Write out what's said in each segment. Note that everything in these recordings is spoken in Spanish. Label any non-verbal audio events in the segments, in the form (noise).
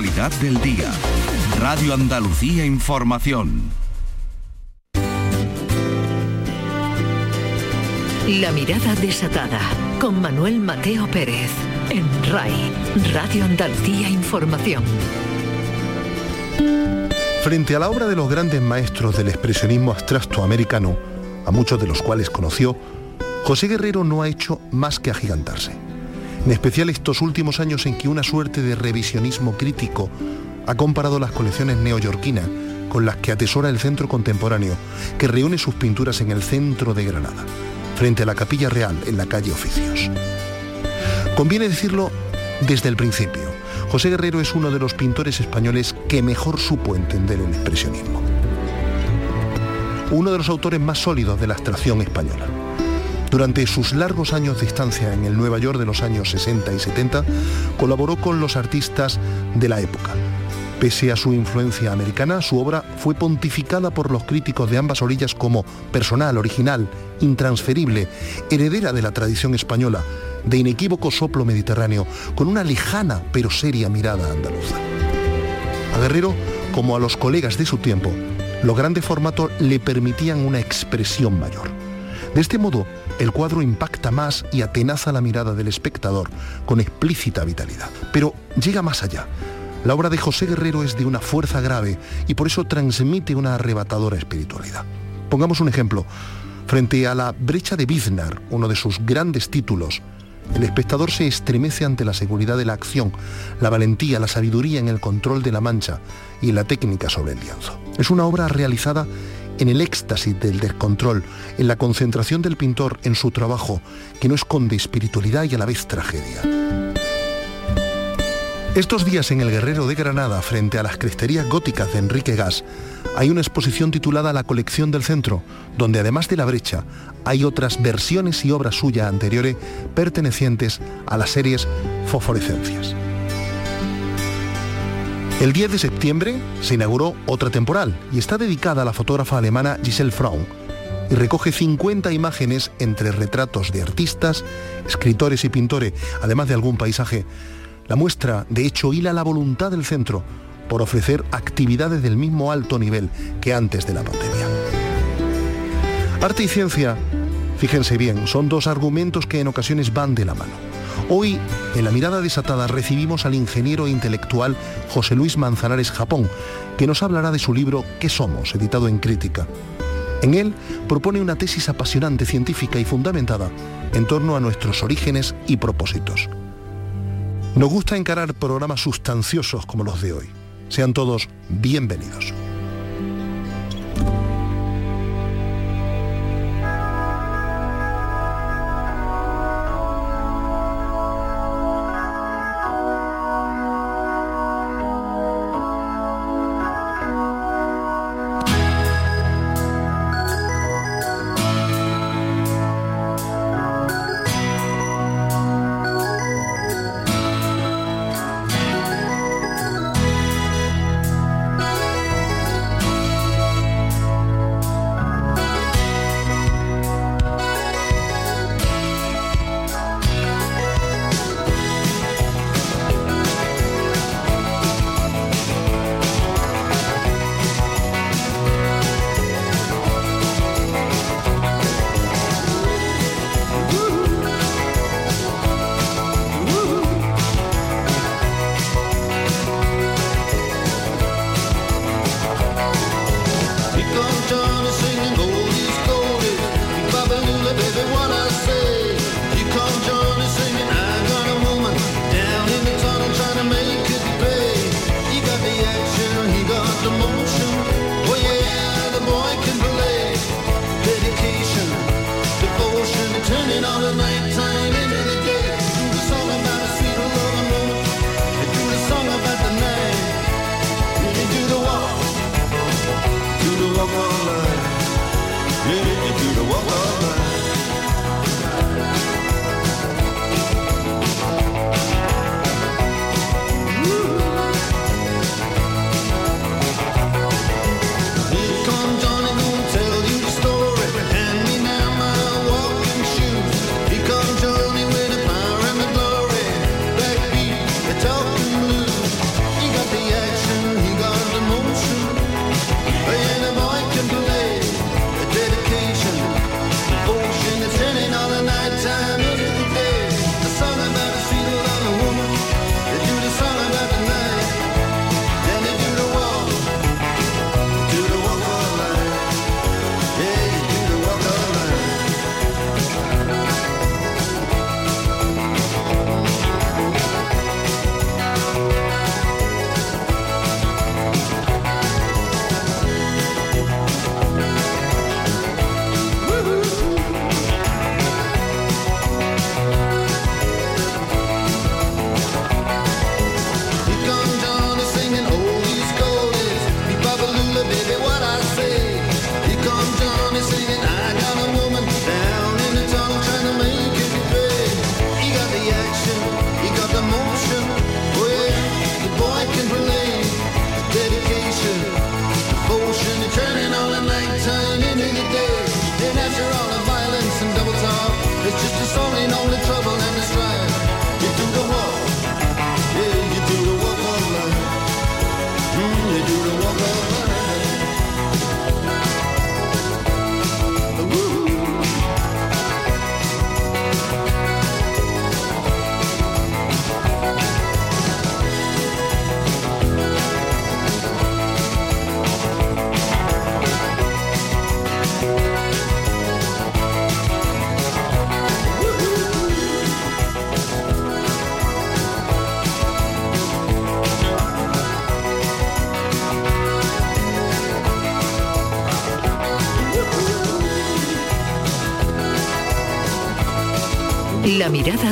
actualidad del día. Radio Andalucía Información. La mirada desatada con Manuel Mateo Pérez en RAI, Radio Andalucía Información. Frente a la obra de los grandes maestros del expresionismo abstracto americano, a muchos de los cuales conoció, José Guerrero no ha hecho más que agigantarse. En especial estos últimos años en que una suerte de revisionismo crítico ha comparado las colecciones neoyorquinas con las que atesora el Centro Contemporáneo, que reúne sus pinturas en el centro de Granada, frente a la Capilla Real en la calle Oficios. Conviene decirlo desde el principio. José Guerrero es uno de los pintores españoles que mejor supo entender el expresionismo. Uno de los autores más sólidos de la abstracción española. Durante sus largos años de estancia en el Nueva York de los años 60 y 70, colaboró con los artistas de la época. Pese a su influencia americana, su obra fue pontificada por los críticos de ambas orillas como personal, original, intransferible, heredera de la tradición española, de inequívoco soplo mediterráneo, con una lejana pero seria mirada andaluza. A Guerrero, como a los colegas de su tiempo, los grandes formatos le permitían una expresión mayor. De este modo, el cuadro impacta más y atenaza la mirada del espectador con explícita vitalidad. Pero llega más allá. La obra de José Guerrero es de una fuerza grave y por eso transmite una arrebatadora espiritualidad. Pongamos un ejemplo. Frente a la brecha de Biznar, uno de sus grandes títulos, el espectador se estremece ante la seguridad de la acción, la valentía, la sabiduría en el control de la mancha y la técnica sobre el lienzo. Es una obra realizada en el éxtasis del descontrol, en la concentración del pintor en su trabajo, que no esconde espiritualidad y a la vez tragedia. Estos días en el Guerrero de Granada, frente a las cresterías góticas de Enrique Gas, hay una exposición titulada La colección del centro, donde además de la brecha, hay otras versiones y obras suyas anteriores pertenecientes a las series Fosforescencias. El 10 de septiembre se inauguró otra temporal y está dedicada a la fotógrafa alemana Giselle Fraun y recoge 50 imágenes entre retratos de artistas, escritores y pintores, además de algún paisaje. La muestra, de hecho, hila la voluntad del centro por ofrecer actividades del mismo alto nivel que antes de la pandemia. Arte y ciencia, fíjense bien, son dos argumentos que en ocasiones van de la mano. Hoy, en la mirada desatada, recibimos al ingeniero intelectual José Luis Manzanares Japón, que nos hablará de su libro ¿Qué somos?, editado en Crítica. En él propone una tesis apasionante, científica y fundamentada en torno a nuestros orígenes y propósitos. Nos gusta encarar programas sustanciosos como los de hoy. Sean todos bienvenidos.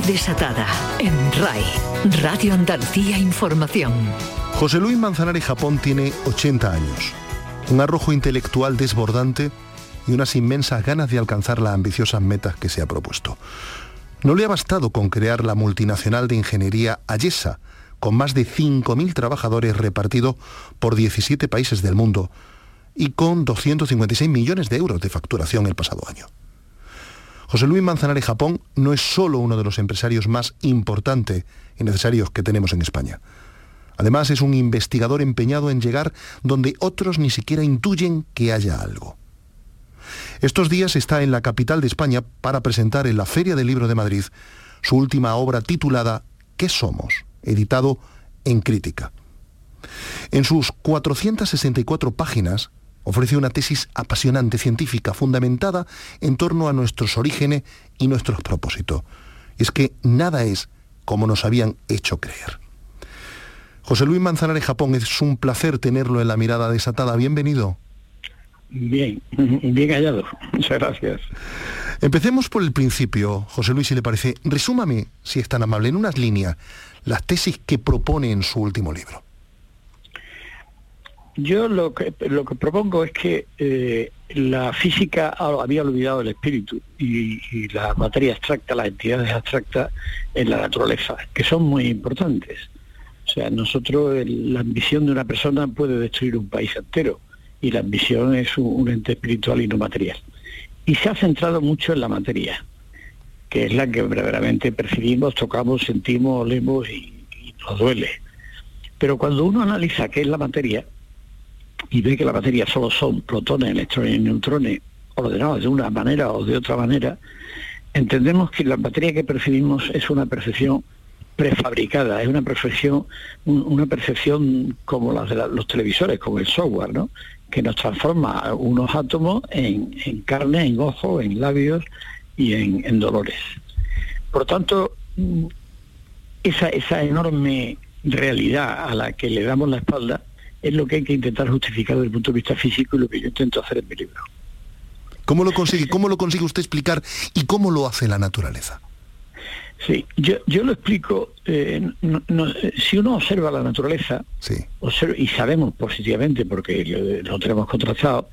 Desatada en RAI, Radio Andalucía Información. José Luis Manzanares Japón tiene 80 años, un arrojo intelectual desbordante y unas inmensas ganas de alcanzar las ambiciosas metas que se ha propuesto. No le ha bastado con crear la multinacional de ingeniería Ayesa, con más de 5.000 trabajadores repartidos por 17 países del mundo y con 256 millones de euros de facturación el pasado año. José Luis Manzanares Japón no es solo uno de los empresarios más importantes y necesarios que tenemos en España. Además es un investigador empeñado en llegar donde otros ni siquiera intuyen que haya algo. Estos días está en la capital de España para presentar en la Feria del Libro de Madrid su última obra titulada ¿Qué somos?, editado en Crítica. En sus 464 páginas ofrece una tesis apasionante científica fundamentada en torno a nuestros orígenes y nuestros propósitos. Y es que nada es como nos habían hecho creer. José Luis Manzanares Japón, es un placer tenerlo en la mirada desatada. Bienvenido. Bien, (laughs) bien hallado. Muchas gracias. Empecemos por el principio, José Luis, si le parece. Resúmame, si es tan amable, en unas líneas, las tesis que propone en su último libro. Yo lo que, lo que propongo es que eh, la física había olvidado el espíritu y, la materia abstracta, las entidades abstractas en la naturaleza, que son muy importantes. O sea, nosotros, la ambición de una persona puede destruir un país entero y la ambición es un, ente espiritual y no material. Y se ha centrado mucho en la materia, que es la que verdaderamente percibimos, tocamos, sentimos, olemos y, y nos duele. Pero cuando uno analiza qué es la materia, y ve que la materia solo son protones, electrones y neutrones ordenados de una manera o de otra manera, entendemos que la materia que percibimos es una percepción prefabricada, es una percepción, una percepción como las de los televisores, como el software, ¿no? que nos transforma unos átomos en, carne, en ojos, en labios y en, dolores. Por tanto, esa, esa enorme realidad a la que le damos la espalda es lo que hay que intentar justificar desde el punto de vista físico y lo que yo intento hacer en mi libro. ¿Cómo lo consigue, cómo lo consigue usted explicar y cómo lo hace la naturaleza? Sí, yo, yo lo explico, eh, si uno observa la naturaleza, sí. y sabemos positivamente, porque lo, tenemos contrastado,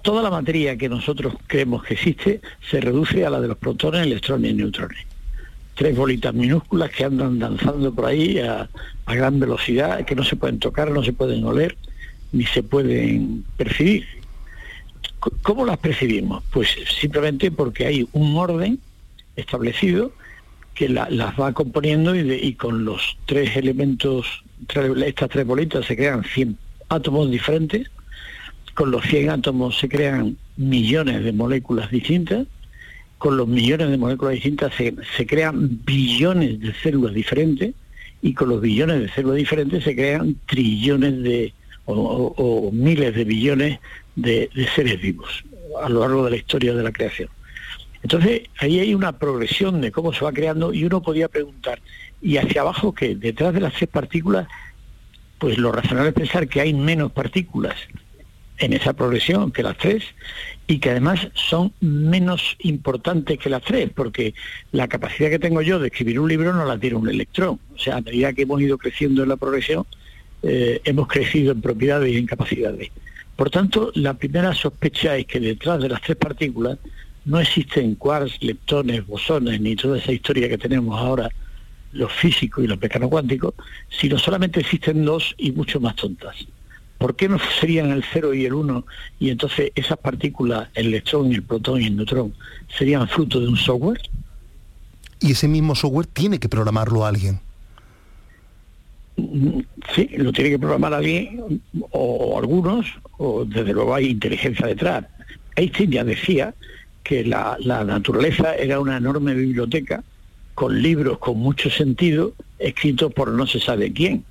toda la materia que nosotros creemos que existe se reduce a la de los protones, electrones y neutrones tres bolitas minúsculas que andan danzando por ahí a, gran velocidad, que no se pueden tocar, no se pueden oler, ni se pueden percibir. ¿Cómo las percibimos? Pues simplemente porque hay un orden establecido que las va componiendo y, con los tres elementos, estas tres bolitas se crean 100 átomos diferentes, con los 100 átomos se crean millones de moléculas distintas, con los millones de moléculas distintas se, crean billones de células diferentes y con los billones de células diferentes se crean trillones de o, miles de billones de, seres vivos a lo largo de la historia de la creación. Entonces, ahí hay una progresión de cómo se va creando y uno podía preguntar, ¿y hacia abajo qué? Detrás de las tres partículas, pues lo razonable es pensar que hay menos partículas en esa progresión que las tres y que además son menos importantes que las tres, porque la capacidad que tengo yo de escribir un libro no la tiene un electrón. O sea, a medida que hemos ido creciendo en la progresión, eh, hemos crecido en propiedades y en capacidades. Por tanto, la primera sospecha es que detrás de las tres partículas no existen quarks, leptones, bosones, ni toda esa historia que tenemos ahora los físicos y los mecanos cuánticos, sino solamente existen dos y mucho más tontas. ¿Por qué no serían el 0 y el 1 y entonces esas partículas, el electrón, el protón y el neutrón, serían fruto de un software? Y ese mismo software tiene que programarlo alguien. Sí, lo tiene que programar alguien o, algunos, o desde luego hay inteligencia detrás. Einstein ya decía que la, la naturaleza era una enorme biblioteca con libros con mucho sentido escritos por no se sabe quién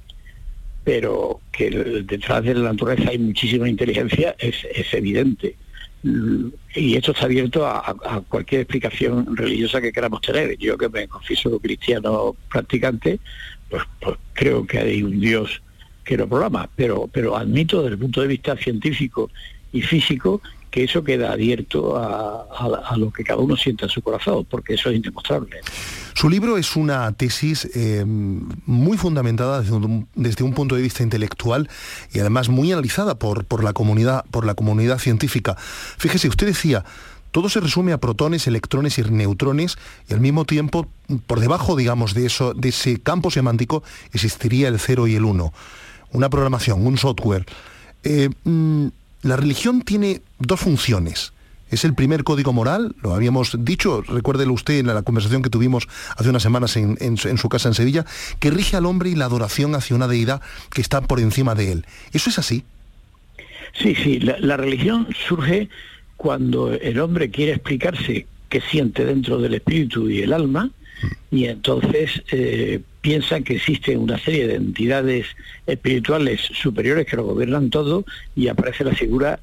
pero que detrás de la naturaleza hay muchísima inteligencia es, evidente. Y esto está abierto a, cualquier explicación religiosa que queramos tener. Yo que me confieso cristiano practicante, pues, pues, creo que hay un Dios que lo programa, pero, pero admito desde el punto de vista científico y físico que eso queda abierto a, lo que cada uno sienta en su corazón, porque eso es indemostrable. Su libro es una tesis eh, muy fundamentada desde un, punto de vista intelectual y además muy analizada por, por, la comunidad, por la comunidad científica. Fíjese, usted decía, todo se resume a protones, electrones y neutrones y al mismo tiempo, por debajo, digamos, de, eso, de ese campo semántico existiría el 0 y el 1. Una programación, un software. Eh, mm, la religión tiene dos funciones. Es el primer código moral, lo habíamos dicho, recuérdelo usted en la conversación que tuvimos hace unas semanas en, su casa en Sevilla, que rige al hombre y la adoración hacia una deidad que está por encima de él. ¿Eso es así? Sí, sí, la religión surge cuando el hombre quiere explicarse qué siente dentro del espíritu y el alma, y entonces eh, piensa que existe una serie de entidades espirituales superiores que lo gobiernan todo y aparece la figura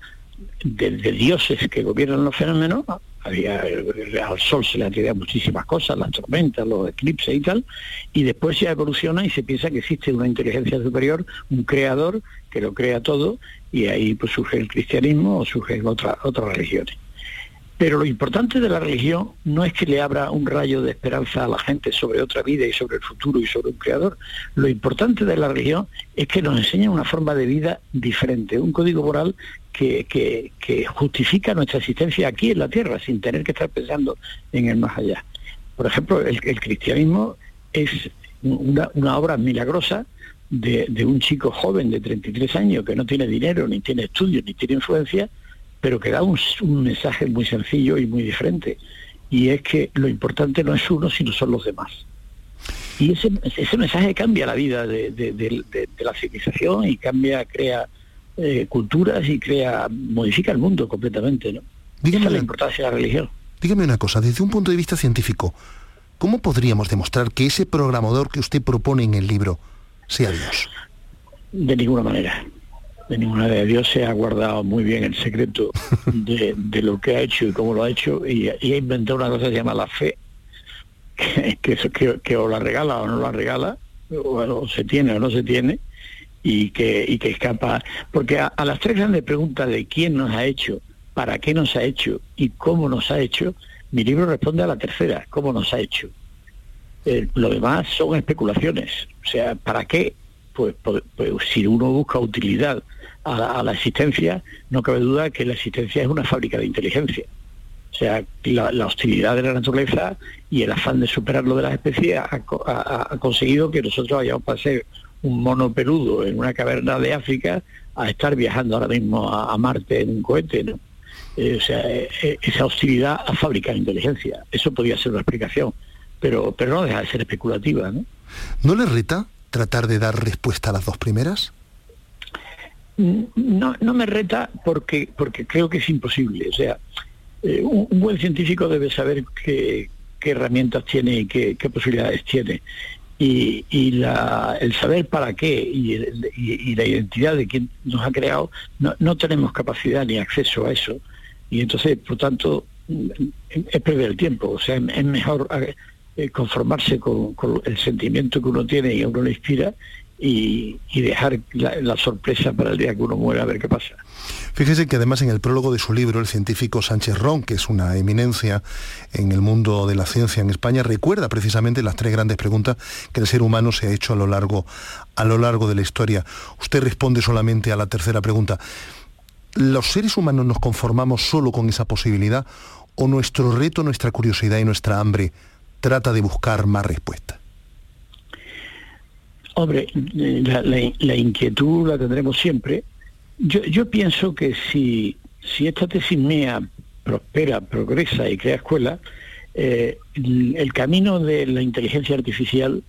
de, dioses que gobiernan los fenómenos. Había, al sol se le atribuían muchísimas cosas, las tormentas, los eclipses y tal, y después se evoluciona y se piensa que existe una inteligencia superior, un creador que lo crea todo, y ahí pues surge el cristianismo o surgen otras otras religiones. Pero lo importante de la religión no es que le abra un rayo de esperanza a la gente sobre otra vida y sobre el futuro y sobre un creador. Lo importante de la religión es que nos enseña una forma de vida diferente, un código moral que, que, justifica nuestra existencia aquí en la tierra sin tener que estar pensando en el más allá. Por ejemplo, el, cristianismo es una, obra milagrosa de, un chico joven de 33 años que no tiene dinero, ni tiene estudios, ni tiene influencia, pero que da un, mensaje muy sencillo y muy diferente. Y es que lo importante no es uno, sino son los demás. Y ese, ese mensaje cambia la vida de, la civilización y cambia, crea eh, culturas y crea, modifica el mundo completamente. ¿no? Dígame, la importancia de la religión. Dígame una cosa, desde un punto de vista científico, ¿cómo podríamos demostrar que ese programador que usted propone en el libro sea Dios? De ninguna manera. De ninguna manera. Dios se ha guardado muy bien el secreto de, lo que ha hecho y cómo lo ha hecho y, ha inventado una cosa que se llama la fe, (laughs) que, que, que, o la regala o no la regala, o, se tiene o no se tiene, y que, y que escapa. Porque a, las tres grandes preguntas de quién nos ha hecho, para qué nos ha hecho y cómo nos ha hecho, mi libro responde a la tercera, cómo nos ha hecho. Eh, lo demás son especulaciones. O sea, ¿para qué? Pues, pues, pues si uno busca utilidad a la, existencia, no cabe duda que la existencia es una fábrica de inteligencia. O sea, la, hostilidad de la naturaleza y el afán de superar lo de las especies ha, conseguido que nosotros vayamos a ser un mono peludo en una caverna de África a estar viajando ahora mismo a, Marte en un cohete, ¿no? Eh, o sea, eh, esa hostilidad a fábrica de inteligencia. Eso podría ser una explicación pero, pero no deja de ser especulativa. ¿no? ¿No le reta tratar de dar respuesta a las dos primeras? No, no me reta porque, porque creo que es imposible. O sea, eh, un, buen científico debe saber qué, herramientas tiene y qué, posibilidades tiene. Y, el saber para qué y, la identidad de quien nos ha creado, no, no tenemos capacidad ni acceso a eso. Y entonces, por tanto, es perder el tiempo. O sea, es mejor eh, conformarse con, el sentimiento que uno tiene y a uno le inspira y, dejar la, sorpresa para el día que uno muera a ver qué pasa. Fíjese que además en el prólogo de su libro, el científico Sánchez Ron, que es una eminencia en el mundo de la ciencia en España, recuerda precisamente las tres grandes preguntas que el ser humano se ha hecho a lo largo, a lo largo de la historia. Usted responde solamente a la tercera pregunta. ¿Los seres humanos nos conformamos solo con esa posibilidad o nuestro reto, nuestra curiosidad y nuestra hambre trata de buscar más respuestas? Hombre, la, inquietud la tendremos siempre. Yo, pienso que si, si esta tesis mía prospera, progresa y crea escuela, eh, el camino de la inteligencia artificial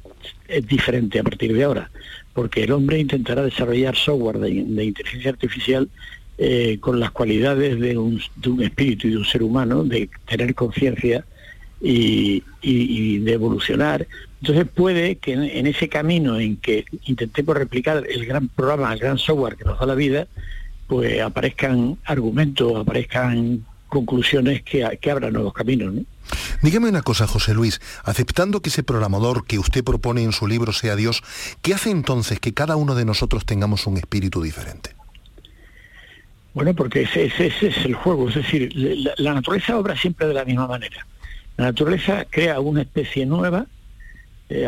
es diferente a partir de ahora, porque el hombre intentará desarrollar software de, inteligencia artificial eh, con las cualidades de un, de un, espíritu y de un ser humano, de tener conciencia, y, de evolucionar. Entonces puede que en, ese camino en que intentemos replicar el gran programa, el gran software que nos da la vida, pues aparezcan argumentos, aparezcan conclusiones que, que abran nuevos caminos. Dígame una cosa, José Luis, aceptando que ese programador que usted propone en su libro sea Dios, ¿qué hace entonces que cada uno de nosotros tengamos un espíritu diferente? Bueno, porque ese, ese, es el juego, es decir, la, naturaleza obra siempre de la misma manera. La naturaleza crea una especie nueva, eh,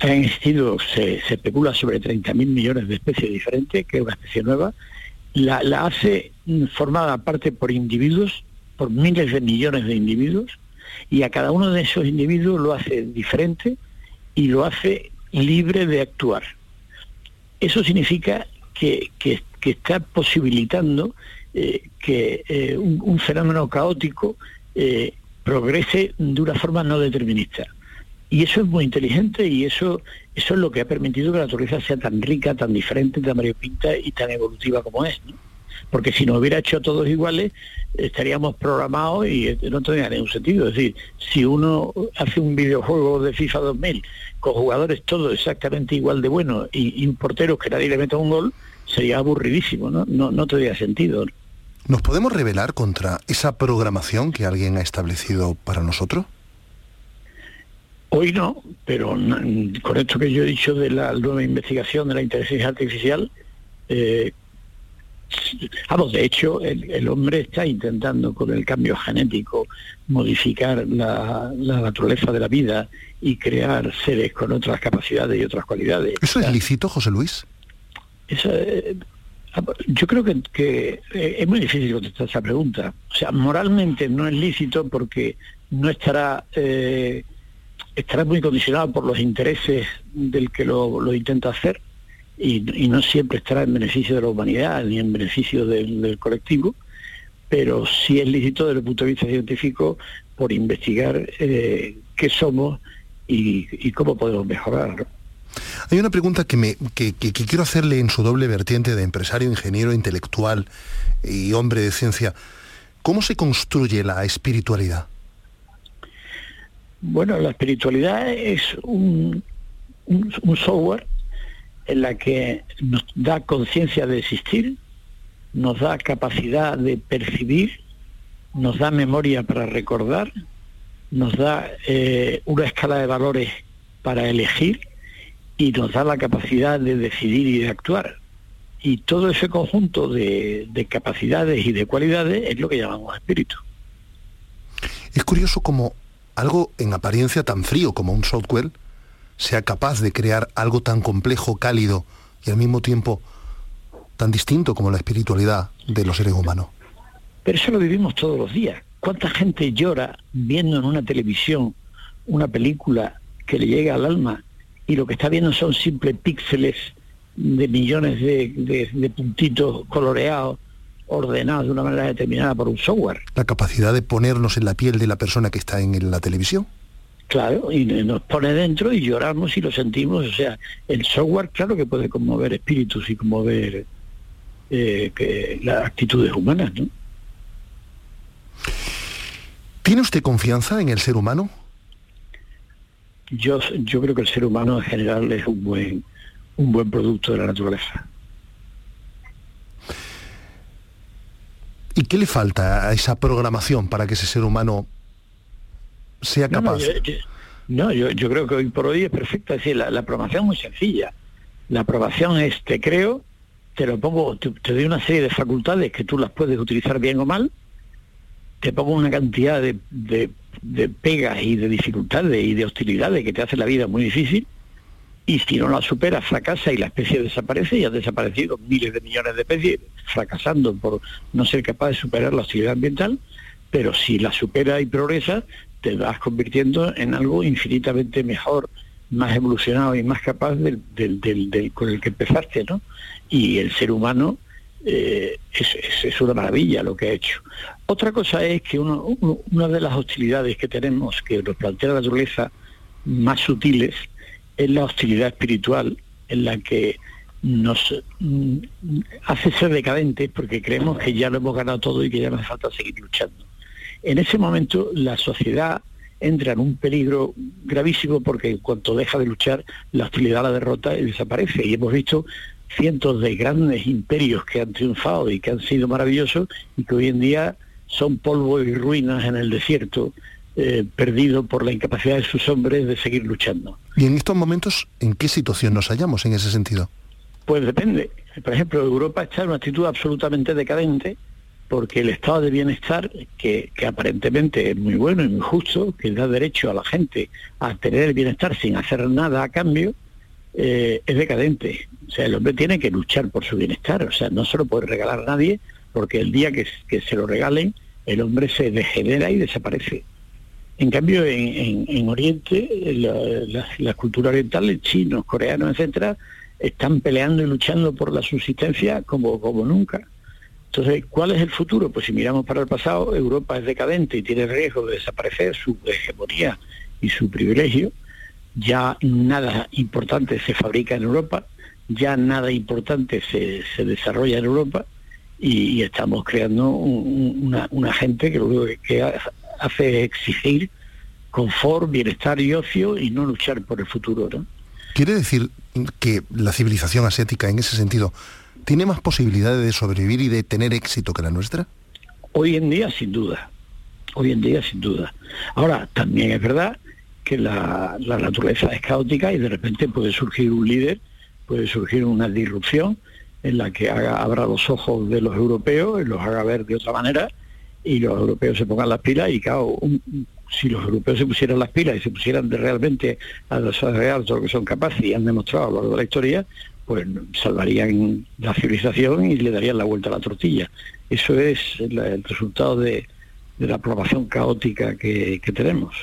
existido, se, especula sobre 30.000 millones de especies diferentes, que es una especie nueva, la, hace formada aparte por individuos, por miles de millones de individuos, y a cada uno de esos individuos lo hace diferente y lo hace libre de actuar. Eso significa que, está posibilitando eh, que eh, un, fenómeno caótico eh, progrese de una forma no determinista. Y eso es muy inteligente y eso, eso es lo que ha permitido que la naturaleza sea tan rica, tan diferente, tan variopinta y tan evolutiva como es. Porque si nos hubiera hecho todos iguales, estaríamos programados y no tendría ningún sentido. Es decir, si uno hace un videojuego de FIFA 2000 con jugadores todos exactamente igual de buenos y, un portero que nadie le meta un gol, sería aburridísimo, ¿no? No, no tendría sentido. ¿Nos podemos rebelar contra esa programación que alguien ha establecido para nosotros? Hoy no, pero con esto que yo he dicho de la nueva investigación de la inteligencia artificial, eh, Vamos, de hecho, el, hombre está intentando con el cambio genético modificar la, naturaleza de la vida y crear seres con otras capacidades y otras cualidades. ¿Eso es lícito, José Luis? Eh, yo creo que, eh, es muy difícil contestar esa pregunta. O sea, moralmente no es lícito porque no estará eh, estará muy condicionado por los intereses del que lo intenta hacer y, no siempre estará en beneficio de la humanidad ni en beneficio del, colectivo, pero sí es lícito desde el punto de vista científico por investigar eh, qué somos y, cómo podemos mejorar. Hay una pregunta que, me, que, quiero hacerle en su doble vertiente de empresario, ingeniero, intelectual y hombre de ciencia. ¿Cómo se construye la espiritualidad? Bueno, la espiritualidad es un, un software en la que nos da conciencia de existir, nos da capacidad de percibir, nos da memoria para recordar, nos da eh, una escala de valores para elegir y nos da la capacidad de decidir y de actuar. Y todo ese conjunto de, de capacidades y de cualidades es lo que llamamos espíritu. Es curioso como algo en apariencia tan frío como un software sea capaz de crear algo tan complejo, cálido y al mismo tiempo tan distinto como la espiritualidad de los seres humanos. Pero eso lo vivimos todos los días. ¿Cuánta gente llora viendo en una televisión una película que le llega al alma y lo que está viendo son simples píxeles de millones de, de puntitos coloreados ordenados de una manera determinada por un software? La capacidad de ponernos en la piel de la persona que está en la televisión. Claro, y nos pone dentro y lloramos y lo sentimos. O sea, el software, claro que puede conmover espíritus y conmover eh, las actitudes humanas, ¿no? ¿Tiene usted confianza en el ser humano? Yo, yo creo que el ser humano en general es un buen, un buen producto de la naturaleza. ¿Y qué le falta a esa programación para que ese ser humano sea capaz. No, yo, yo, creo que hoy por hoy es perfecta. Es decir, la, aprobación es muy sencilla. La aprobación es te creo, te lo pongo, te, doy una serie de facultades que tú las puedes utilizar bien o mal, te pongo una cantidad de, de, pegas y de dificultades y de hostilidades que te hacen la vida muy difícil, y si no la superas, fracasa y la especie desaparece, y han desaparecido miles de millones de especies fracasando por no ser capaz de superar la hostilidad ambiental, pero si la supera y progresa, te vas convirtiendo en algo infinitamente mejor, más evolucionado y más capaz del, con el que empezaste, ¿no? Y el ser humano eh, es, una maravilla lo que ha hecho. Otra cosa es que una de las hostilidades que tenemos, que nos plantea la naturaleza, más sutiles, es la hostilidad espiritual, en la que nos mm, hace ser decadentes porque creemos que ya lo hemos ganado todo y que ya no hace falta seguir luchando. En ese momento la sociedad entra en un peligro gravísimo porque en cuanto deja de luchar, la hostilidad la derrota y desaparece. Y hemos visto cientos de grandes imperios que han triunfado y que han sido maravillosos y que hoy en día son polvo y ruinas en el desierto, eh, perdido por la incapacidad de sus hombres de seguir luchando. ¿Y en estos momentos en qué situación nos hallamos en ese sentido? Pues depende. Por ejemplo, Europa está en una actitud absolutamente decadente porque el estado de bienestar, que, aparentemente es muy bueno y muy justo, que da derecho a la gente a tener el bienestar sin hacer nada a cambio, eh, es decadente. O sea, el hombre tiene que luchar por su bienestar. O sea, no se lo puede regalar a nadie porque el día que, se lo regalen, el hombre se degenera y desaparece. En cambio, en, Oriente, la, cultura oriental, chinos, coreanos, etcétera, están peleando y luchando por la subsistencia como, como nunca. Entonces, ¿cuál es el futuro? Pues si miramos para el pasado, Europa es decadente y tiene riesgo de desaparecer su hegemonía y su privilegio. Ya nada importante se fabrica en Europa, ya nada importante se, desarrolla en Europa y, estamos creando una, gente que lo único que hace es exigir confort, bienestar y ocio y no luchar por el futuro. ¿no? ¿Quiere decir que la civilización asiática en ese sentido tiene más posibilidades de sobrevivir y de tener éxito que la nuestra? Hoy en día, sin duda. Hoy en día, sin duda. Ahora, también es verdad que la, naturaleza es caótica y de repente puede surgir un líder, puede surgir una disrupción en la que haga, abra los ojos de los europeos y los haga ver de otra manera y los europeos se pongan las pilas y claro, si los europeos se pusieran las pilas y se pusieran de realmente a desarrollar todo lo que son capaces y han demostrado a lo largo de la historia, pues salvarían la civilización y le darían la vuelta a la tortilla. Eso es el, resultado de, la aprobación caótica que tenemos.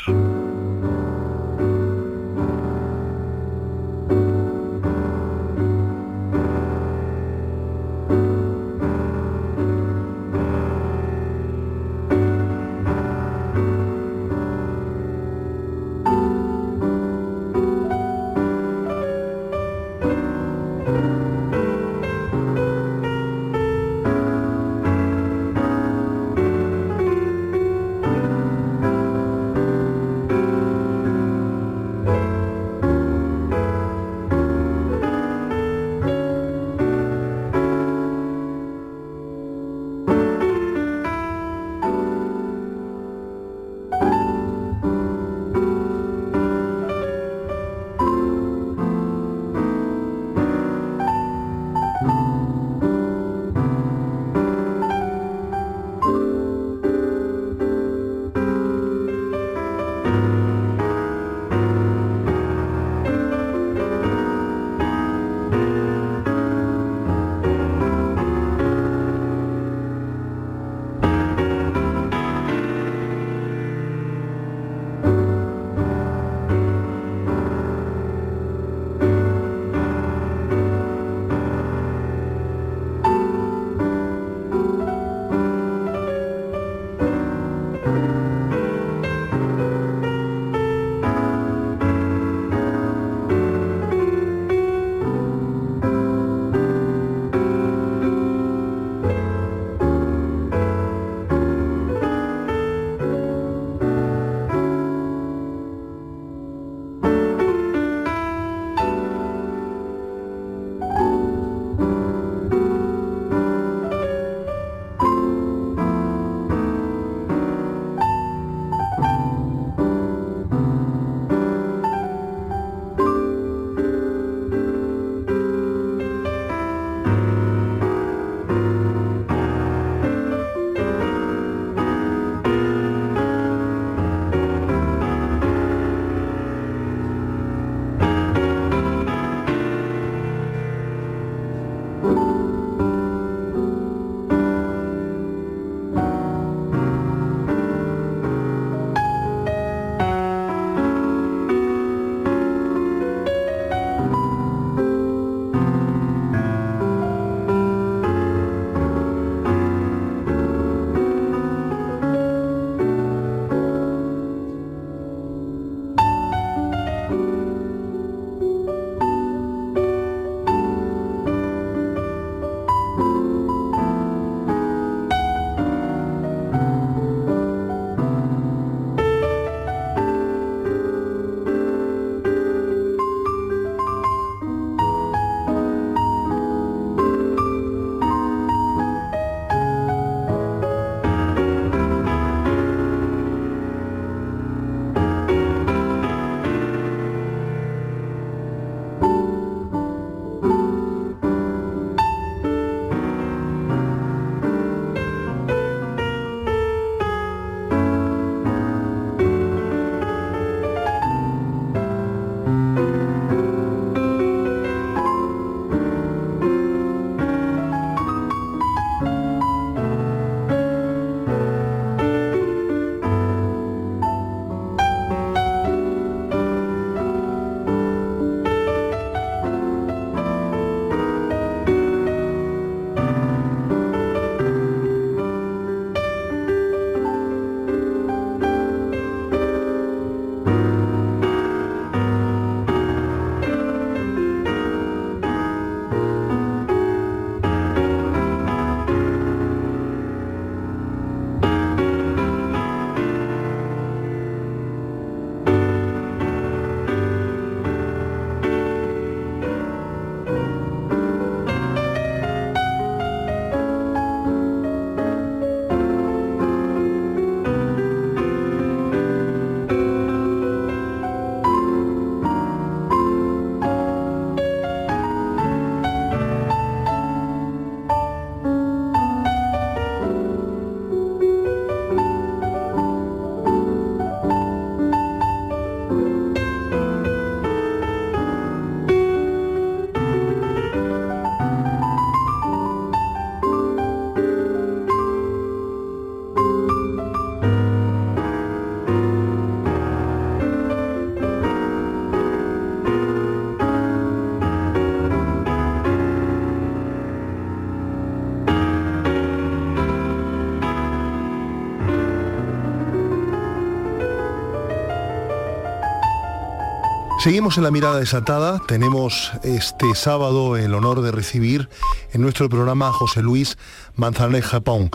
Seguimos en la mirada desatada. Tenemos este sábado el honor de recibir en nuestro programa a José Luis Manzanares Japón.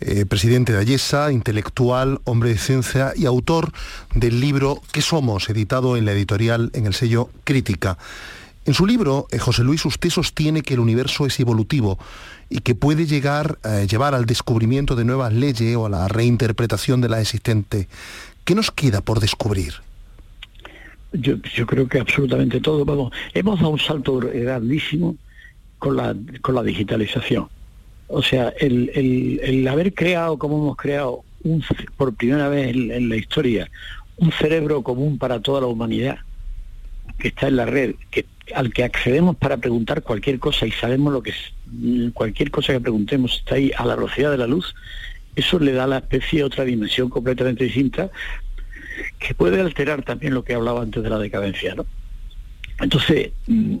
Eh, presidente de Ayesa, intelectual, hombre de ciencia y autor del libro ¿Qué somos?, editado en la editorial en el sello Crítica. En su libro, eh, José Luis, usted sostiene que el universo es evolutivo y que puede llegar a llevar al descubrimiento de nuevas leyes o a la reinterpretación de la existente. ¿Qué nos queda por descubrir? Yo, creo que absolutamente todo. Vamos, hemos dado un salto grandísimo con la, con la digitalización o sea, el, haber creado, como hemos creado, un, por primera vez en, la historia, un cerebro común para toda la humanidad, que está en la red, que, al que accedemos para preguntar cualquier cosa y sabemos lo que es, cualquier cosa que preguntemos está ahí a la velocidad de la luz, eso le da a la especie otra dimensión completamente distinta que puede alterar también lo que hablaba antes de la decadencia, ¿no? Entonces, mm,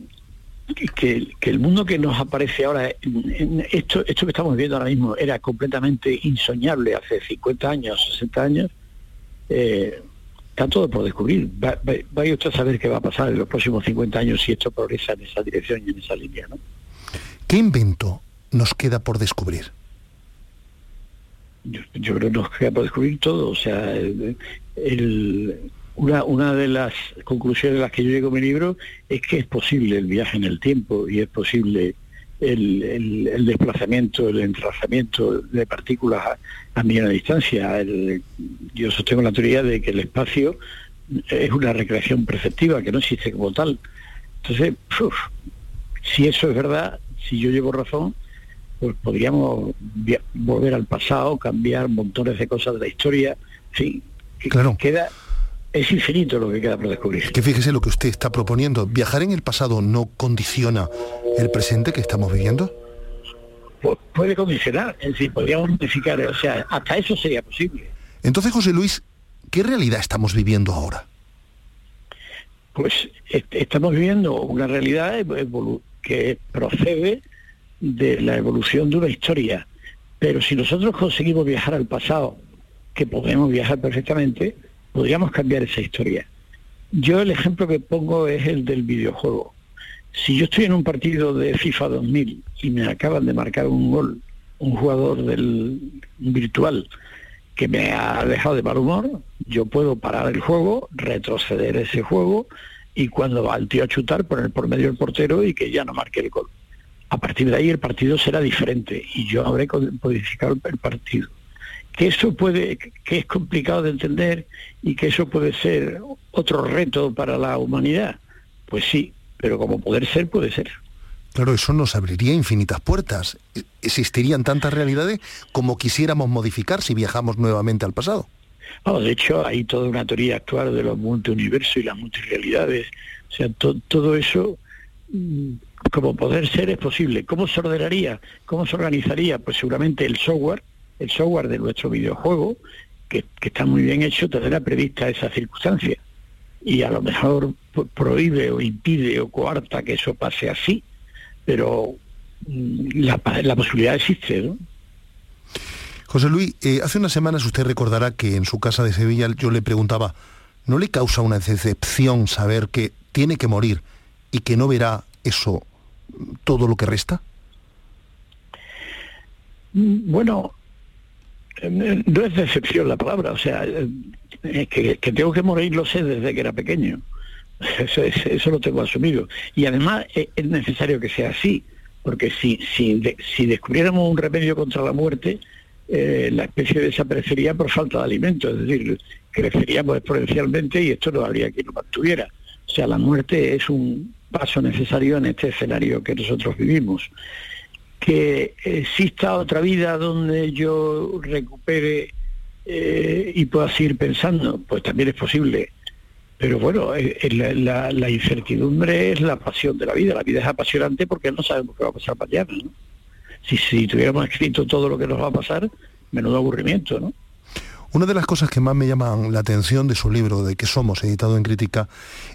que, el mundo que nos aparece ahora, esto, esto que estamos viendo ahora mismo era completamente insoñable hace 50 años, 60 años, eh, está todo por descubrir. vaya usted a saber qué va a pasar en los próximos 50 años si esto progresa en esa dirección y en esa línea. ¿no? ¿Qué invento nos queda por descubrir? Yo, yo creo que nos queda por descubrir todo. O sea, el una, una de las conclusiones a las que yo llego en mi libro es que es posible el viaje en el tiempo y es posible el, desplazamiento, el enlazamiento de partículas a, a distancia. yo sostengo la teoría de que el espacio es una recreación perceptiva, que no existe como tal. Entonces, si eso es verdad, si yo llevo razón, pues podríamos volver al pasado, cambiar montones de cosas de la historia, sí, claro. queda es infinito lo que queda por descubrir. Que fíjese lo que usted está proponiendo. ¿Viajar en el pasado no condiciona el presente que estamos viviendo? Pues puede condicionar, es decir, podríamos modificar, o sea, hasta eso sería posible. Entonces, José Luis, ¿qué realidad estamos viviendo ahora? Pues estamos viviendo una realidad que procede de la evolución de una historia. Pero si nosotros conseguimos viajar al pasado, que podemos viajar perfectamente, podríamos cambiar esa historia. Yo el ejemplo que pongo es el del videojuego. Si yo estoy en un partido de FIFA 2000 y me acaban de marcar un gol, un jugador del virtual que me ha dejado de mal humor, yo puedo parar el juego, retroceder ese juego y cuando va el tío a chutar poner por medio el portero y que ya no marque el gol. A partir de ahí el partido será diferente y yo habré codificado el partido que eso puede, que es complicado de entender y que eso puede ser otro reto para la humanidad. Pues sí, pero como poder ser, puede ser. Claro, eso nos abriría infinitas puertas. Existirían tantas realidades como quisiéramos modificar si viajamos nuevamente al pasado. de hecho, hay toda una teoría actual de los multiuniversos y las multirealidades. O sea, todo eso, mm, como poder ser, es posible. ¿Cómo se ordenaría? ¿Cómo se organizaría? Pues seguramente el software el software de nuestro videojuego, que, está muy bien hecho, tendrá prevista esa circunstancia. Y a lo mejor prohíbe o impide o coarta que eso pase así, pero mm, la, posibilidad existe, ¿no? José Luis, eh, hace unas semanas usted recordará que en su casa de Sevilla yo le preguntaba, ¿no le causa una decepción saber que tiene que morir y que no verá eso todo lo que resta? Mm, bueno, no es decepción la palabra, o sea, eh, que, tengo que morir lo sé desde que era pequeño. (laughs) Eso, eso lo tengo asumido. Y además eh, es, necesario que sea así, porque si, si, si descubriéramos un remedio contra la muerte, eh, la especie desaparecería por falta de alimento, es decir, creceríamos exponencialmente y esto no habría quien lo mantuviera. O sea, la muerte es un paso necesario en este escenario que nosotros vivimos que exista otra vida donde yo recupere eh, y pueda seguir pensando, pues también es posible. Pero bueno, eh, eh, la, incertidumbre es la pasión de la vida. La vida es apasionante porque no sabemos qué va a pasar mañana. Si, si tuviéramos escrito todo lo que nos va a pasar, menudo aburrimiento, ¿no? Una de las cosas que más me llaman la atención de su libro, de que somos, editado en crítica,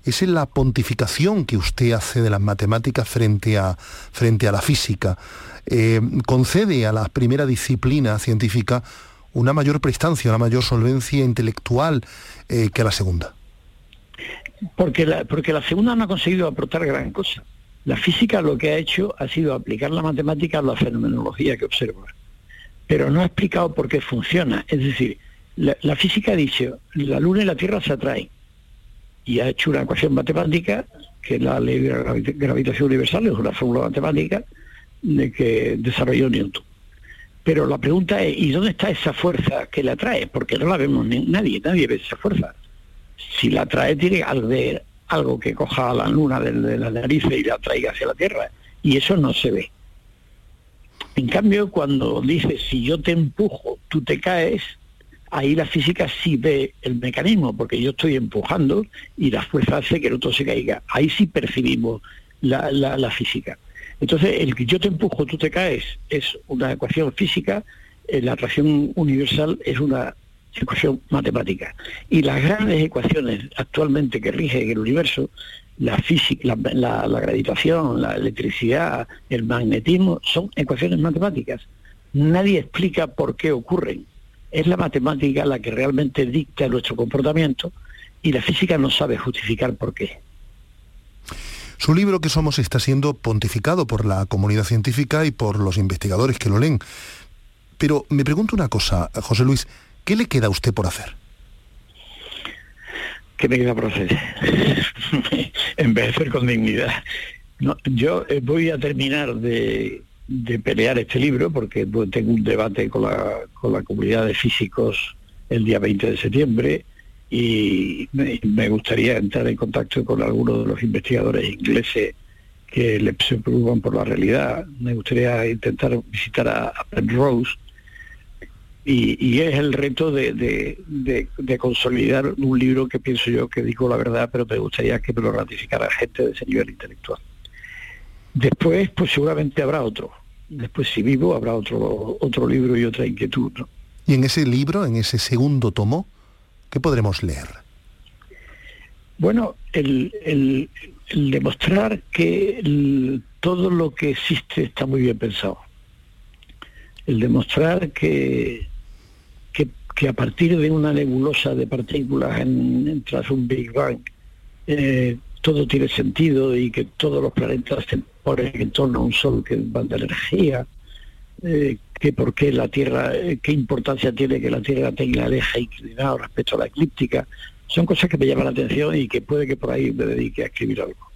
es la pontificación que usted hace de las matemáticas frente a, frente a la física. Eh, concede a la primera disciplina científica una mayor prestancia, una mayor solvencia intelectual eh, que a la segunda. Porque porque la segunda no ha conseguido aportar gran cosa. La física lo que ha hecho ha sido aplicar la matemática a la fenomenología que observa, pero no ha explicado por qué funciona. Es decir, la, física ha dicho, la Luna y la Tierra se atraen, y ha hecho una ecuación matemática, que es la ley de la gravitación universal, es una fórmula matemática de que desarrolló Newton. Pero la pregunta es, ¿y dónde está esa fuerza que la atrae? Porque no la vemos nadie, nadie ve esa fuerza. Si la atrae tiene algo de, algo que coja a la luna de, la nariz y la traiga hacia la Tierra. Y eso no se ve. En cambio, cuando dice si yo te empujo, tú te caes, ahí la física sí ve el mecanismo, porque yo estoy empujando y la fuerza hace que el otro se caiga. Ahí sí percibimos la, la, física. Entonces, el que yo te empujo, tú te caes, es una ecuación física, eh, la atracción universal es una ecuación matemática. Y las grandes ecuaciones actualmente que rigen el universo, la física, la, la, gravitación, la electricidad, el magnetismo, son ecuaciones matemáticas. Nadie explica por qué ocurren. Es la matemática la que realmente dicta nuestro comportamiento y la física no sabe justificar por qué. Su libro que somos está siendo pontificado por la comunidad científica y por los investigadores que lo leen. Pero me pregunto una cosa, José Luis, ¿Qué le queda a usted por hacer? ¿Qué me queda por hacer? (laughs) Envejecer con dignidad. yo eh, voy a terminar de, pelear este libro porque tengo un debate con la, con la comunidad de físicos el día 20 de septiembre y me, gustaría entrar en contacto con algunos de los investigadores ingleses que le, se preocupan por la realidad. Me gustaría intentar visitar a, a Penrose y, es el reto de, consolidar un libro que pienso yo que digo la verdad, pero me gustaría que me lo ratificara gente de ese nivel intelectual. Después, pues seguramente habrá otro. Después, si vivo, habrá otro, otro libro y otra inquietud. Y en ese libro, en ese segundo tomo, ¿qué podremos leer? Bueno, el, demostrar que todo lo que existe está muy bien pensado. El demostrar que que a partir de una nebulosa de partículas en, tras un Big Bang eh, todo tiene sentido y que todos los planetas ponen en torno a un sol que de energía, eh, que por qué la Tierra, eh, qué importancia tiene que la Tierra tenga el eje inclinado respecto a la eclíptica, son cosas que me llaman la atención y que puede que por ahí me dedique a escribir algo.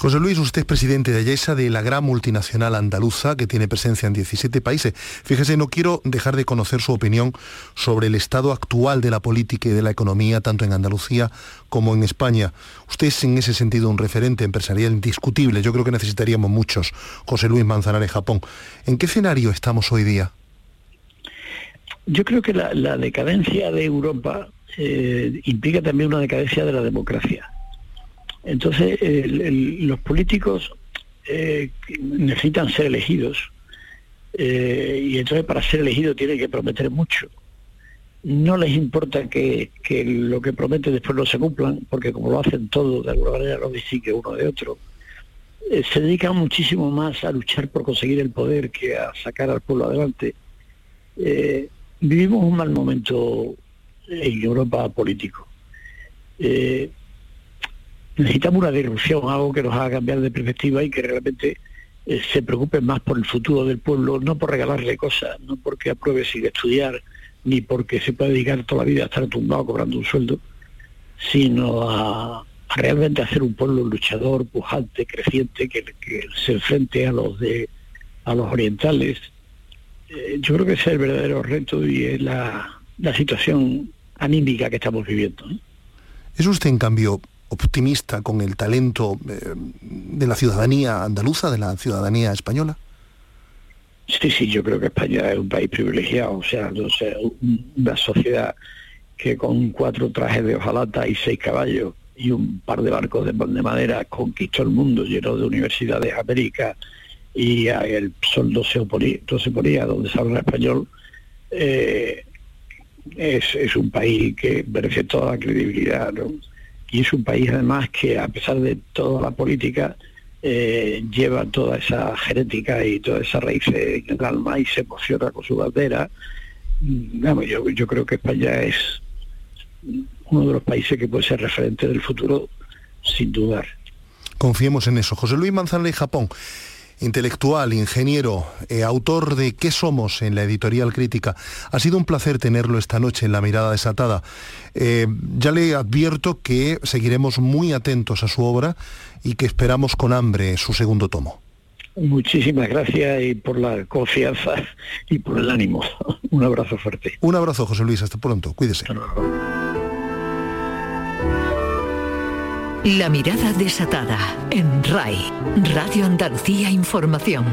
José Luis, usted es presidente de Ayesa, de la gran multinacional andaluza que tiene presencia en 17 países. Fíjese, no quiero dejar de conocer su opinión sobre el estado actual de la política y de la economía, tanto en Andalucía como en España. Usted es en ese sentido un referente empresarial indiscutible. Yo creo que necesitaríamos muchos. José Luis Manzanares, Japón. ¿En qué escenario estamos hoy día? Yo creo que la, decadencia de Europa eh, implica también una decadencia de la democracia entonces, los políticos eh, necesitan ser elegidos eh, y entonces para ser elegidos tienen que prometer mucho. No les importa que, lo que prometen después no se cumplan, porque como lo hacen todos, de alguna manera lo distingue uno de otro. Eh, se dedican muchísimo más a luchar por conseguir el poder que a sacar al pueblo adelante. vivimos un mal momento en Europa político necesitamos una disrupción, algo que nos haga cambiar de perspectiva y que realmente eh, se preocupe más por el futuro del pueblo, no por regalarle cosas, no porque apruebe sin estudiar, ni porque se puede dedicar toda la vida a estar tumbado cobrando un sueldo, sino a, realmente hacer un pueblo luchador, pujante, creciente, que, se enfrente a los de a los orientales. Eh, yo creo que ese es el verdadero reto y es la, situación anímica que estamos viviendo. ¿Es usted, en cambio, optimista con el talento eh, de la ciudadanía andaluza, de la ciudadanía española? Sí, sí, yo creo que España es un país privilegiado, o sea, una sociedad que con cuatro trajes de hojalata y seis caballos y un par de barcos de, madera conquistó el mundo lleno de universidades América y el sol no se, oponía, ponía donde se habla español, eh, es, es, un país que merece toda la credibilidad. ¿no? Y es un país además que a pesar de toda la política eh, lleva toda esa genética y toda esa raíz en el alma y se emociona con su bandera. Mm, yo, creo que España es uno de los países que puede ser referente del futuro, sin dudar. Confiemos en eso. José Luis Manzanera y Japón intelectual, ingeniero, eh, autor de ¿Qué somos? en la editorial crítica. Ha sido un placer tenerlo esta noche en La Mirada Desatada. Eh, ya le advierto que seguiremos muy atentos a su obra y que esperamos con hambre su segundo tomo. Muchísimas gracias y por la confianza y por el ánimo. (laughs) Un abrazo fuerte. Un abrazo, José Luis. Hasta pronto. Cuídese. La mirada desatada en RAI, Radio Andalucía Información.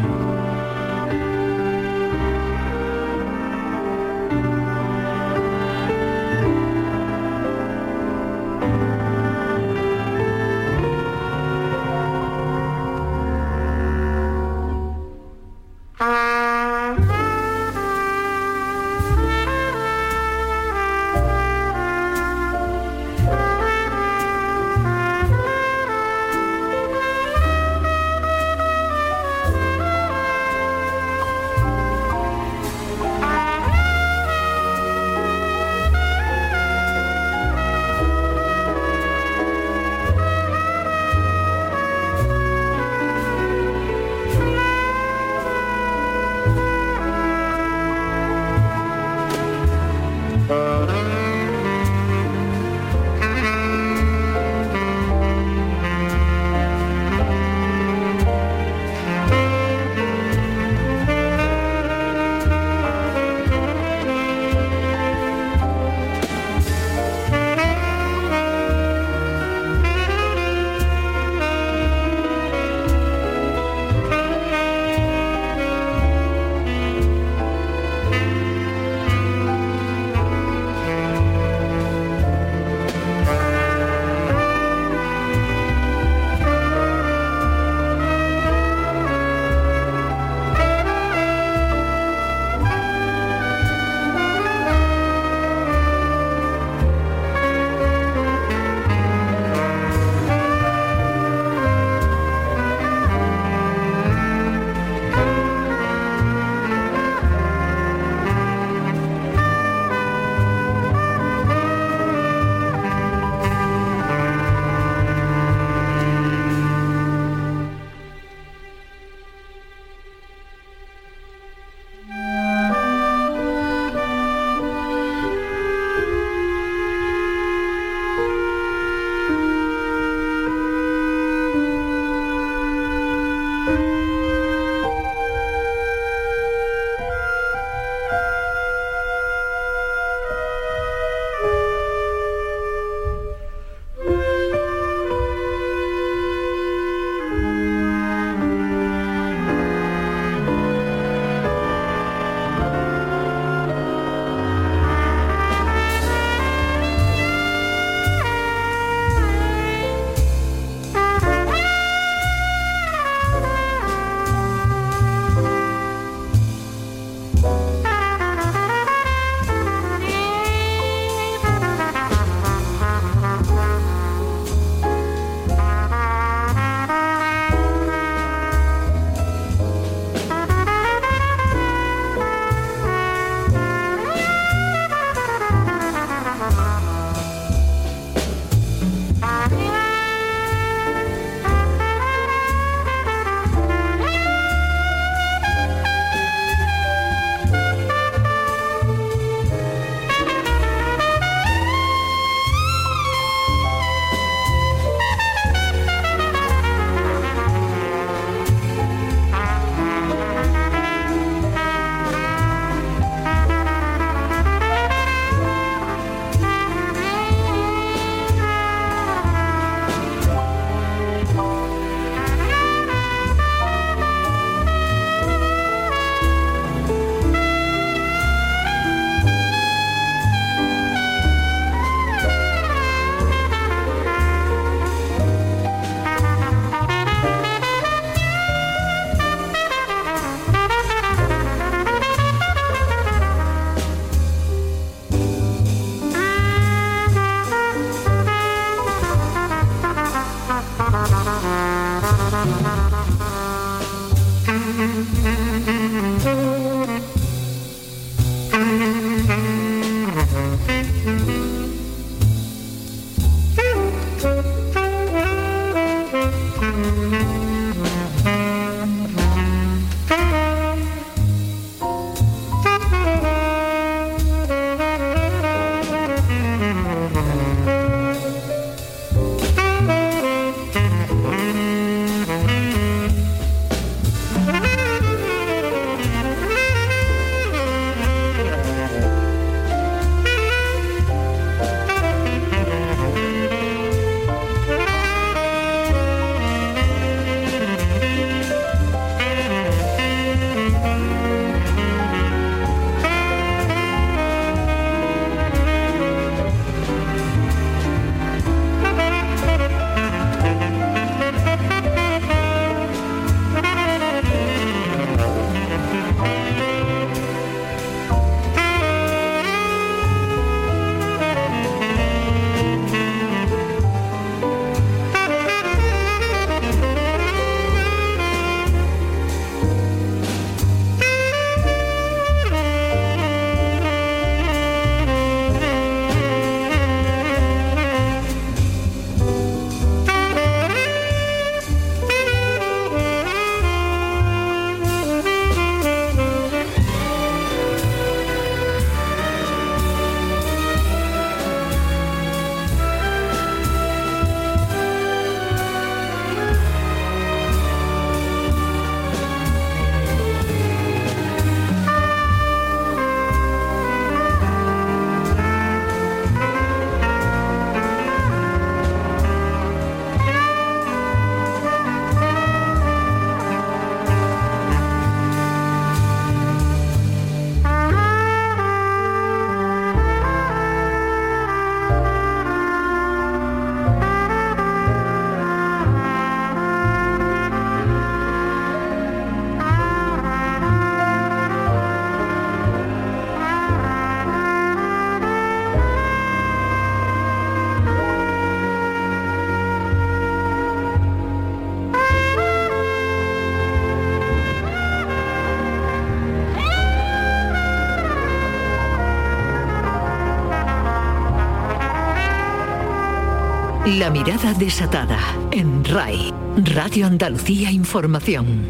La mirada desatada en RAI, Radio Andalucía Información.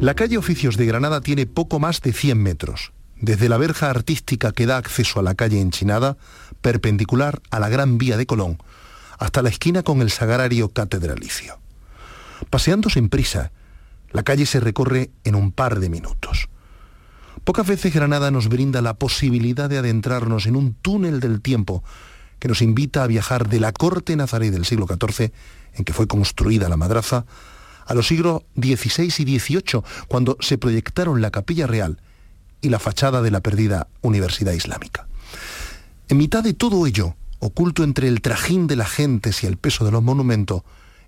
La calle Oficios de Granada tiene poco más de 100 metros. Desde la verja artística que da acceso a la calle Enchinada, perpendicular a la Gran Vía de Colón, hasta la esquina con el Sagrario Catedralicio. Paseando sin prisa, la calle se recorre en un par de minutos. Pocas veces Granada nos brinda la posibilidad de adentrarnos en un túnel del tiempo que nos invita a viajar de la corte nazarí del siglo XIV, en que fue construida la madraza, a los siglos XVI y XVIII, cuando se proyectaron la capilla real y la fachada de la perdida Universidad Islámica. En mitad de todo ello, oculto entre el trajín de las gentes y el peso de los monumentos,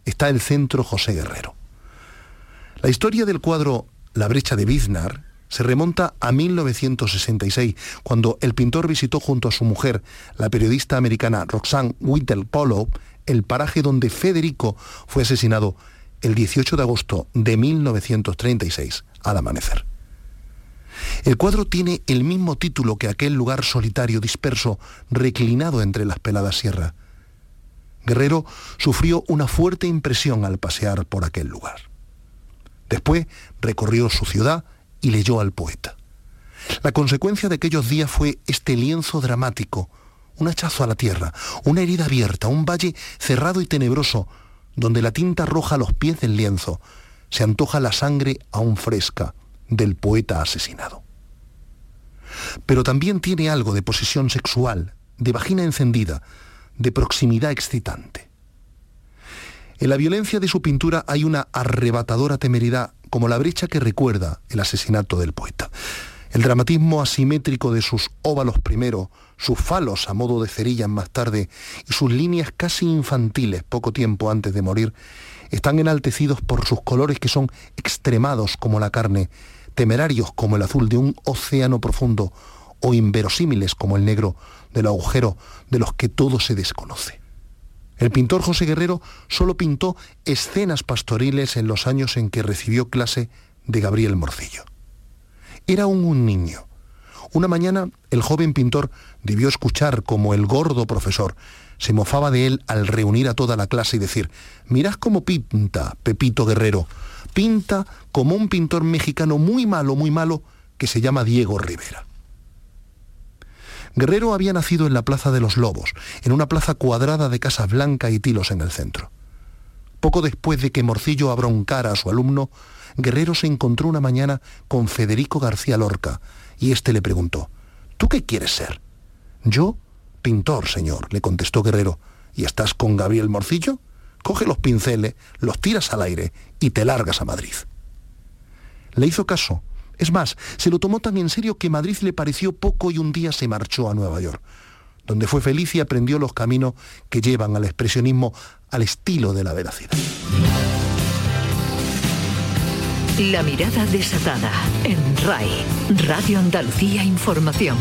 está el centro José Guerrero. La historia del cuadro La brecha de Biznar se remonta a 1966, cuando el pintor visitó junto a su mujer, la periodista americana Roxanne Whittle Polo, el paraje donde Federico fue asesinado el 18 de agosto de 1936, al amanecer. El cuadro tiene el mismo título que aquel lugar solitario disperso, reclinado entre las peladas sierras. Guerrero sufrió una fuerte impresión al pasear por aquel lugar. Después recorrió su ciudad y leyó al poeta. La consecuencia de aquellos días fue este lienzo dramático, un hachazo a la tierra, una herida abierta, un valle cerrado y tenebroso, donde la tinta roja a los pies del lienzo se antoja la sangre aún fresca del poeta asesinado. Pero también tiene algo de posesión sexual, de vagina encendida, de proximidad excitante. En la violencia de su pintura hay una arrebatadora temeridad como la brecha que recuerda el asesinato del poeta. El dramatismo asimétrico de sus óvalos primero, sus falos a modo de cerillas más tarde y sus líneas casi infantiles poco tiempo antes de morir, están enaltecidos por sus colores que son extremados como la carne, temerarios como el azul de un océano profundo o inverosímiles como el negro del agujero de los que todo se desconoce. El pintor José Guerrero solo pintó escenas pastoriles en los años en que recibió clase de Gabriel Morcillo. Era aún un niño. Una mañana el joven pintor debió escuchar como el gordo profesor se mofaba de él al reunir a toda la clase y decir, mirad cómo pinta Pepito Guerrero, pinta como un pintor mexicano muy malo, muy malo, que se llama Diego Rivera. Guerrero había nacido en la Plaza de los Lobos, en una plaza cuadrada de casas blancas y tilos en el centro. Poco después de que Morcillo abroncara a su alumno, Guerrero se encontró una mañana con Federico García Lorca y éste le preguntó, ¿Tú qué quieres ser? Yo, pintor, señor, le contestó Guerrero. ¿Y estás con Gabriel Morcillo? Coge los pinceles, los tiras al aire y te largas a Madrid. Le hizo caso es más, se lo tomó tan en serio que Madrid le pareció poco y un día se marchó a Nueva York, donde fue feliz y aprendió los caminos que llevan al expresionismo al estilo de la veracidad. La mirada desatada en RAI, Radio Andalucía Información.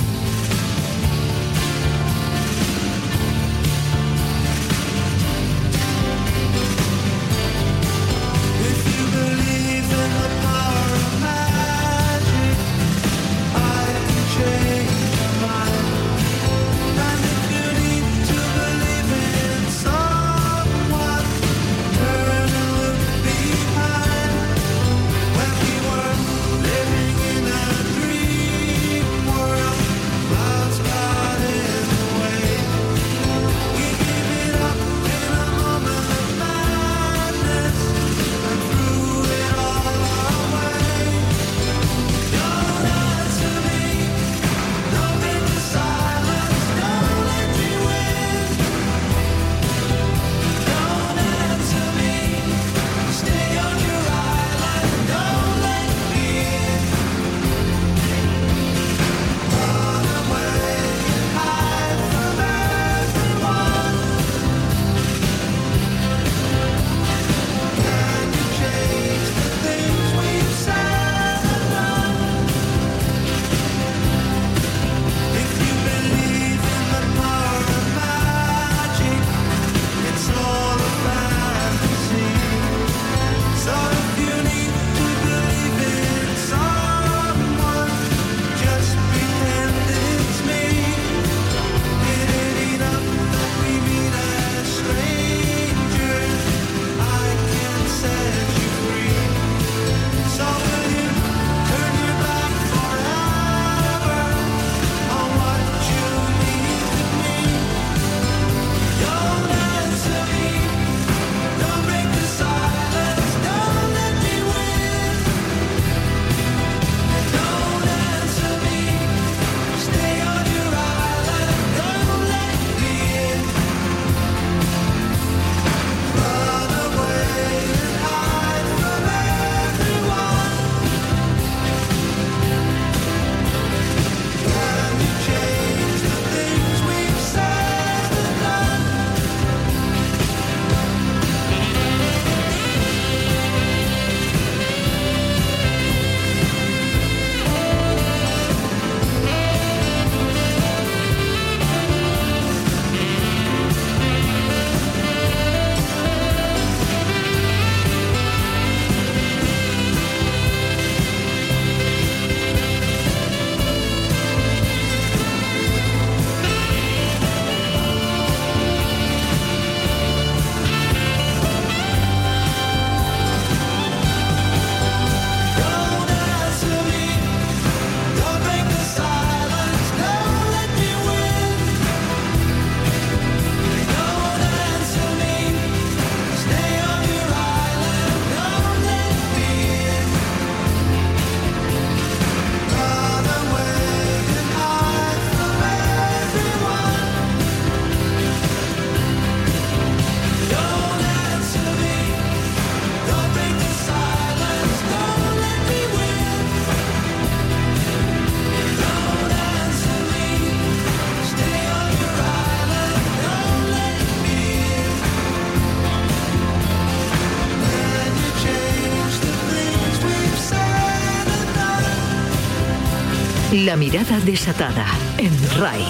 La mirada desatada en RAI,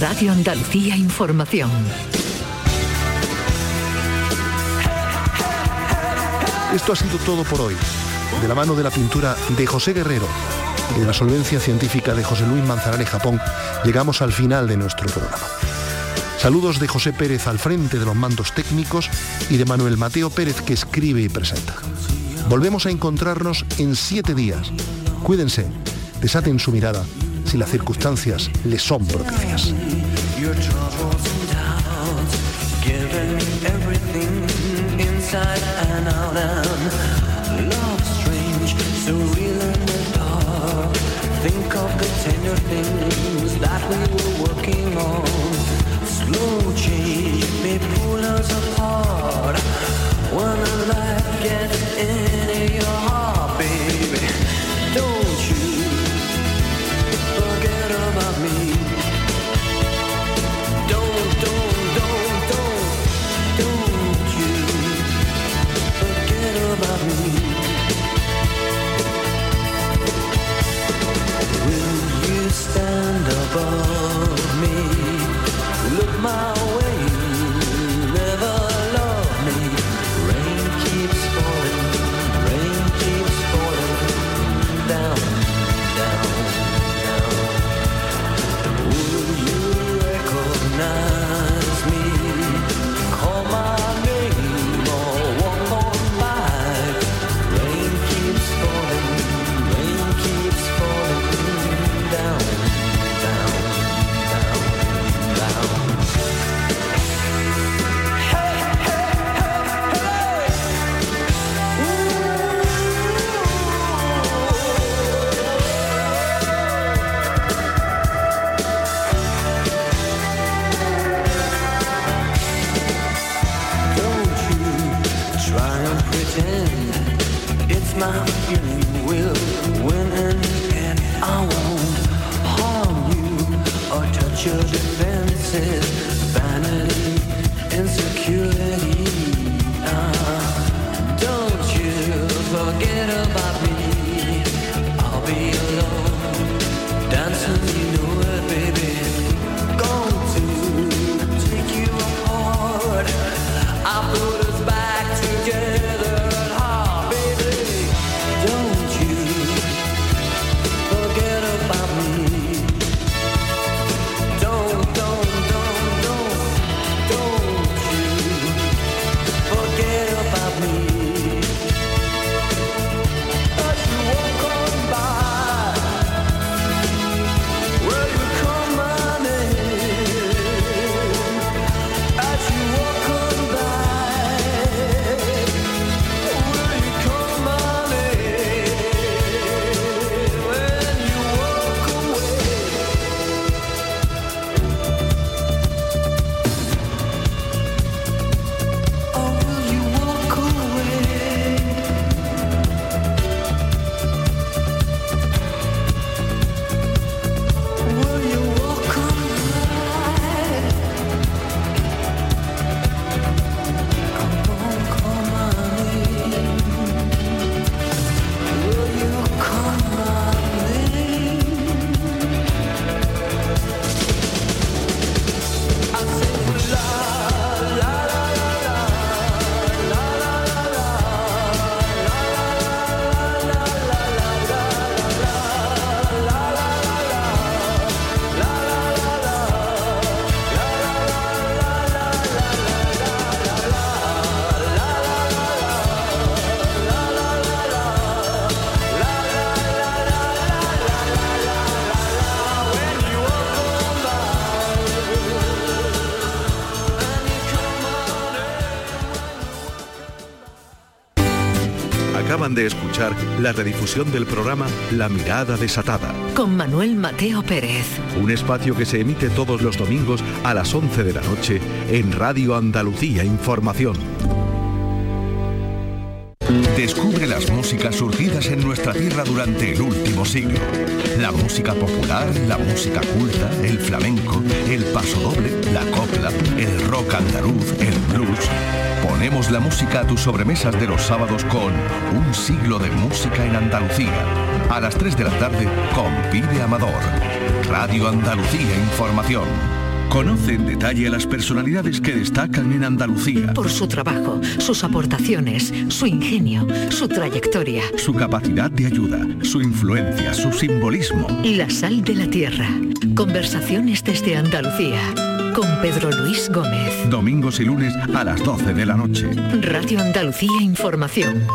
Radio Andalucía Información. Esto ha sido todo por hoy. De la mano de la pintura de José Guerrero y de la solvencia científica de José Luis Manzanares Japón, llegamos al final de nuestro programa. Saludos de José Pérez al frente de los mandos técnicos y de Manuel Mateo Pérez que escribe y presenta. Volvemos a encontrarnos en siete días. Cuídense, desaten su mirada si las circunstancias les son propicias. Think of the tender things that we were working on. Slow change may pull us apart. When the light gets in your heart, escuchar la redifusión del programa La Mirada Desatada, Con Manuel Mateo Pérez. un espacio que se emite todos los domingos a las 11 de la noche en Radio Andalucía Información. Descubre las músicas surgidas en nuestra tierra durante el último siglo. La música popular, la música culta, el flamenco, el paso doble, la copla, el rock andaluz, el blues. Ponemos la música a tus sobremesas de los sábados con Un siglo de música en Andalucía. A las 3 de la tarde con Pide Amador. Radio Andalucía Información. Conoce en detalle a las personalidades que destacan en Andalucía. Por su trabajo, sus aportaciones, su ingenio, su trayectoria. Su capacidad de ayuda, su influencia, su simbolismo. La sal de la tierra. Conversaciones desde Andalucía. Con Pedro Luis Gómez. Domingos y lunes a las 12 de la noche. Radio Andalucía Información.